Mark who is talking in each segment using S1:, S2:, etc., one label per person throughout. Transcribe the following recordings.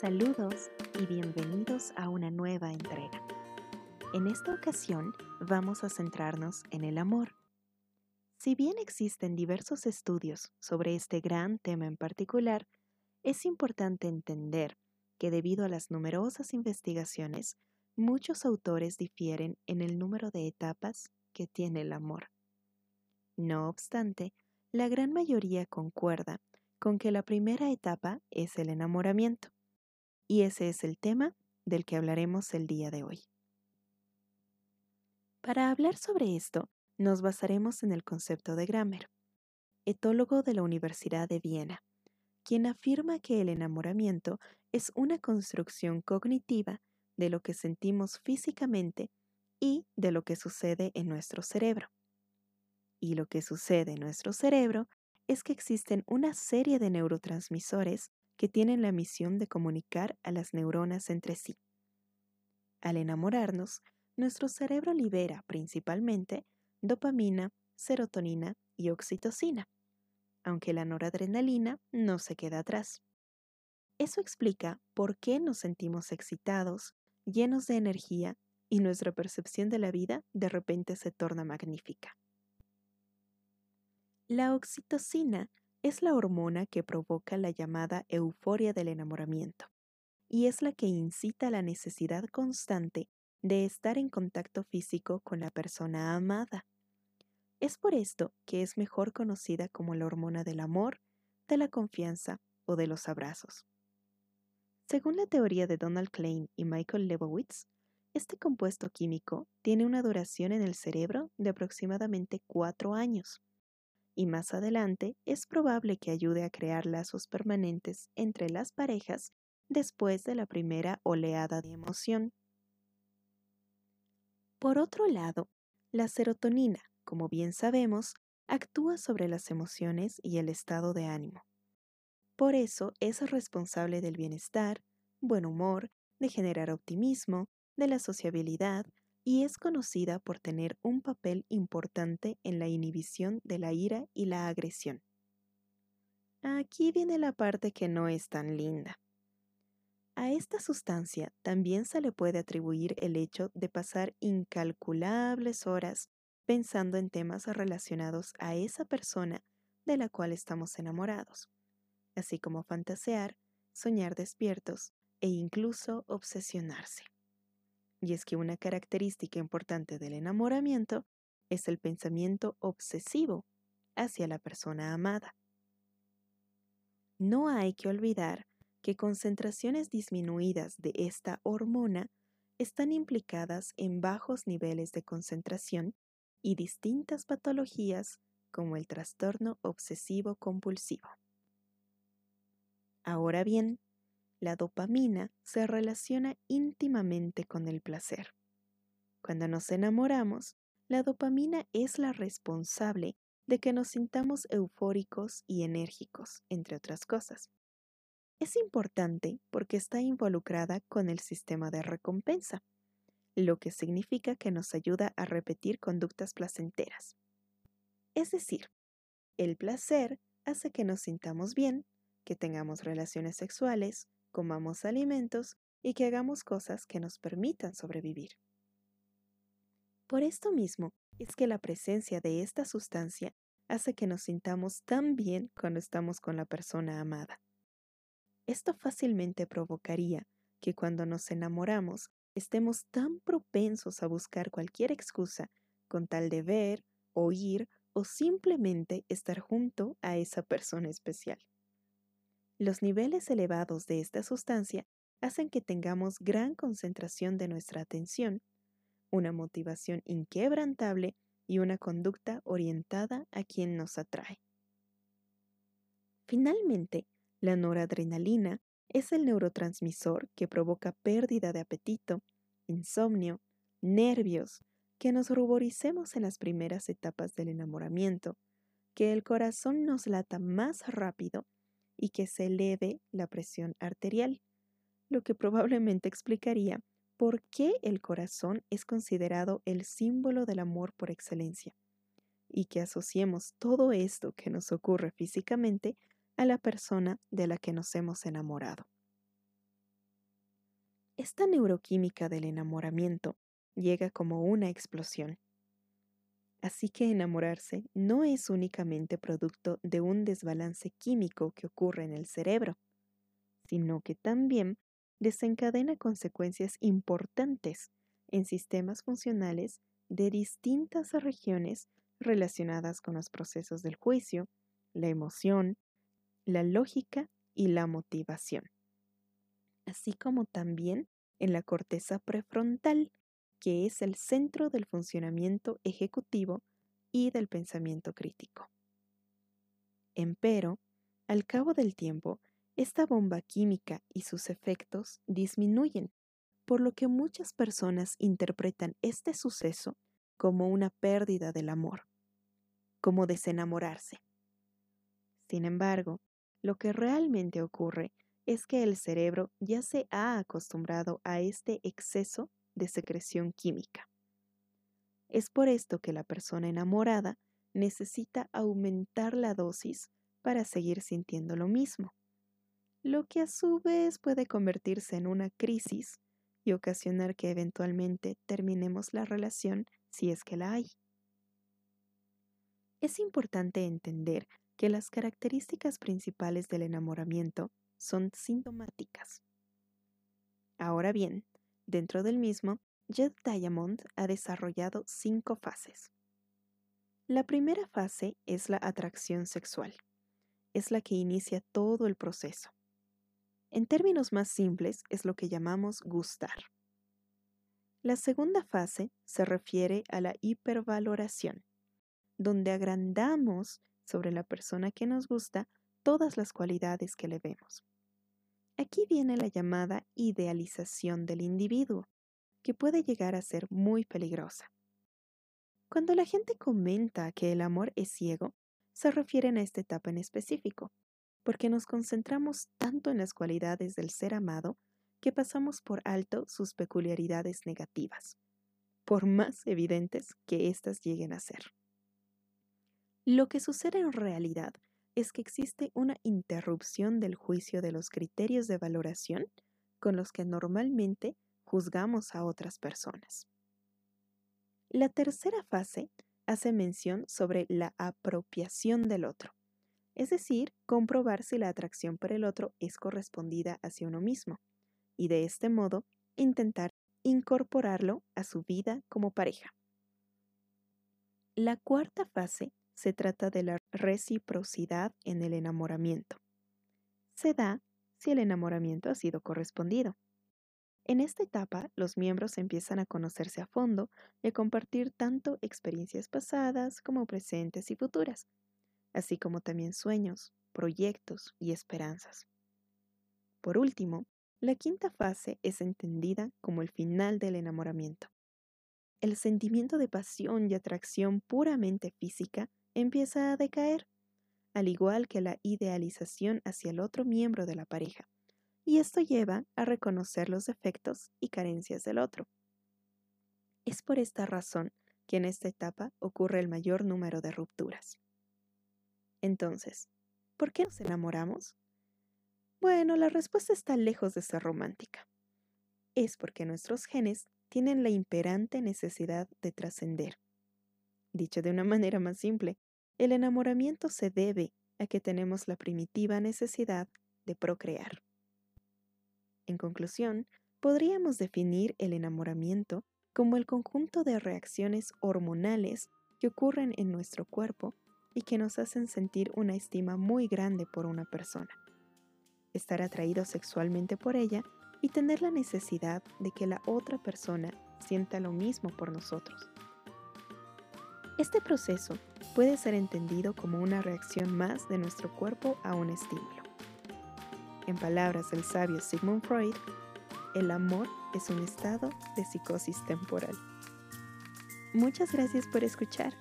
S1: Saludos y bienvenidos a una nueva entrega. En esta ocasión vamos a centrarnos en el amor. Si bien existen diversos estudios sobre este gran tema en particular, es importante entender que debido a las numerosas investigaciones, muchos autores difieren en el número de etapas que tiene el amor. No obstante, la gran mayoría concuerda con que la primera etapa es el enamoramiento y ese es el tema del que hablaremos el día de hoy. Para hablar sobre esto, nos basaremos en el concepto de Grammer, etólogo de la Universidad de Viena, quien afirma que el enamoramiento es una construcción cognitiva de lo que sentimos físicamente y de lo que sucede en nuestro cerebro. Y lo que sucede en nuestro cerebro es que existen una serie de neurotransmisores que tienen la misión de comunicar a las neuronas entre sí. Al enamorarnos, nuestro cerebro libera principalmente dopamina, serotonina y oxitocina, aunque la noradrenalina no se queda atrás. Eso explica por qué nos sentimos excitados, llenos de energía y nuestra percepción de la vida de repente se torna magnífica. La oxitocina es la hormona que provoca la llamada euforia del enamoramiento y es la que incita la necesidad constante de estar en contacto físico con la persona amada. Es por esto que es mejor conocida como la hormona del amor, de la confianza o de los abrazos. Según la teoría de Donald Klein y Michael Lebowitz, este compuesto químico tiene una duración en el cerebro de aproximadamente cuatro años y más adelante es probable que ayude a crear lazos permanentes entre las parejas después de la primera oleada de emoción. Por otro lado, la serotonina, como bien sabemos, actúa sobre las emociones y el estado de ánimo. Por eso es responsable del bienestar, buen humor, de generar optimismo, de la sociabilidad, y es conocida por tener un papel importante en la inhibición de la ira y la agresión. Aquí viene la parte que no es tan linda. A esta sustancia también se le puede atribuir el hecho de pasar incalculables horas pensando en temas relacionados a esa persona de la cual estamos enamorados, así como fantasear, soñar despiertos e incluso obsesionarse. Y es que una característica importante del enamoramiento es el pensamiento obsesivo hacia la persona amada. No hay que olvidar que concentraciones disminuidas de esta hormona están implicadas en bajos niveles de concentración y distintas patologías como el trastorno obsesivo compulsivo. Ahora bien, la dopamina se relaciona íntimamente con el placer. Cuando nos enamoramos, la dopamina es la responsable de que nos sintamos eufóricos y enérgicos, entre otras cosas. Es importante porque está involucrada con el sistema de recompensa, lo que significa que nos ayuda a repetir conductas placenteras. Es decir, el placer hace que nos sintamos bien, que tengamos relaciones sexuales, comamos alimentos y que hagamos cosas que nos permitan sobrevivir. Por esto mismo es que la presencia de esta sustancia hace que nos sintamos tan bien cuando estamos con la persona amada. Esto fácilmente provocaría que cuando nos enamoramos estemos tan propensos a buscar cualquier excusa con tal de ver, oír o simplemente estar junto a esa persona especial. Los niveles elevados de esta sustancia hacen que tengamos gran concentración de nuestra atención, una motivación inquebrantable y una conducta orientada a quien nos atrae. Finalmente, la noradrenalina es el neurotransmisor que provoca pérdida de apetito, insomnio, nervios, que nos ruboricemos en las primeras etapas del enamoramiento, que el corazón nos lata más rápido y que se eleve la presión arterial, lo que probablemente explicaría por qué el corazón es considerado el símbolo del amor por excelencia, y que asociemos todo esto que nos ocurre físicamente a la persona de la que nos hemos enamorado. Esta neuroquímica del enamoramiento llega como una explosión. Así que enamorarse no es únicamente producto de un desbalance químico que ocurre en el cerebro, sino que también desencadena consecuencias importantes en sistemas funcionales de distintas regiones relacionadas con los procesos del juicio, la emoción, la lógica y la motivación, así como también en la corteza prefrontal, que es el centro del funcionamiento ejecutivo y del pensamiento crítico. Empero, al cabo del tiempo, esta bomba química y sus efectos disminuyen, por lo que muchas personas interpretan este suceso como una pérdida del amor, como desenamorarse. Sin embargo, lo que realmente ocurre es que el cerebro ya se ha acostumbrado a este exceso de secreción química. Es por esto que la persona enamorada necesita aumentar la dosis para seguir sintiendo lo mismo, lo que a su vez puede convertirse en una crisis y ocasionar que eventualmente terminemos la relación si es que la hay. Es importante entender que las características principales del enamoramiento son sintomáticas. Ahora bien, dentro del mismo, Jed Diamond ha desarrollado cinco fases. La primera fase es la atracción sexual. Es la que inicia todo el proceso. En términos más simples, es lo que llamamos gustar. La segunda fase se refiere a la hipervaloración, donde agrandamos sobre la persona que nos gusta todas las cualidades que le vemos. Aquí viene la llamada idealización del individuo, que puede llegar a ser muy peligrosa. Cuando la gente comenta que el amor es ciego, se refieren a esta etapa en específico, porque nos concentramos tanto en las cualidades del ser amado que pasamos por alto sus peculiaridades negativas, por más evidentes que éstas lleguen a ser. Lo que sucede en realidad es que existe una interrupción del juicio de los criterios de valoración con los que normalmente juzgamos a otras personas. La tercera fase hace mención sobre la apropiación del otro, es decir, comprobar si la atracción por el otro es correspondida hacia uno mismo, y de este modo intentar incorporarlo a su vida como pareja. La cuarta fase se trata de la reciprocidad en el enamoramiento. Se da si el enamoramiento ha sido correspondido. En esta etapa, los miembros empiezan a conocerse a fondo y a compartir tanto experiencias pasadas como presentes y futuras, así como también sueños, proyectos y esperanzas. Por último, la quinta fase es entendida como el final del enamoramiento. El sentimiento de pasión y atracción puramente física empieza a decaer, al igual que la idealización hacia el otro miembro de la pareja y esto lleva a reconocer los defectos y carencias del otro. Es por esta razón que en esta etapa ocurre el mayor número de rupturas. Entonces, ¿por qué nos enamoramos? Bueno, la respuesta está lejos de ser romántica. Es porque nuestros genes tienen la imperante necesidad de trascender. Dicho de una manera más simple, el enamoramiento se debe a que tenemos la primitiva necesidad de procrear. En conclusión, podríamos definir el enamoramiento como el conjunto de reacciones hormonales que ocurren en nuestro cuerpo y que nos hacen sentir una estima muy grande por una persona, estar atraído sexualmente por ella y tener la necesidad de que la otra persona sienta lo mismo por nosotros. Este proceso puede ser entendido como una reacción más de nuestro cuerpo a un estímulo. En palabras del sabio Sigmund Freud, el amor es un estado de psicosis temporal. Muchas gracias por escuchar.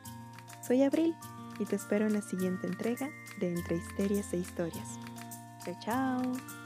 S1: Soy Abril y te espero en la siguiente entrega de Entre Histerias e Historias. Chao, chao.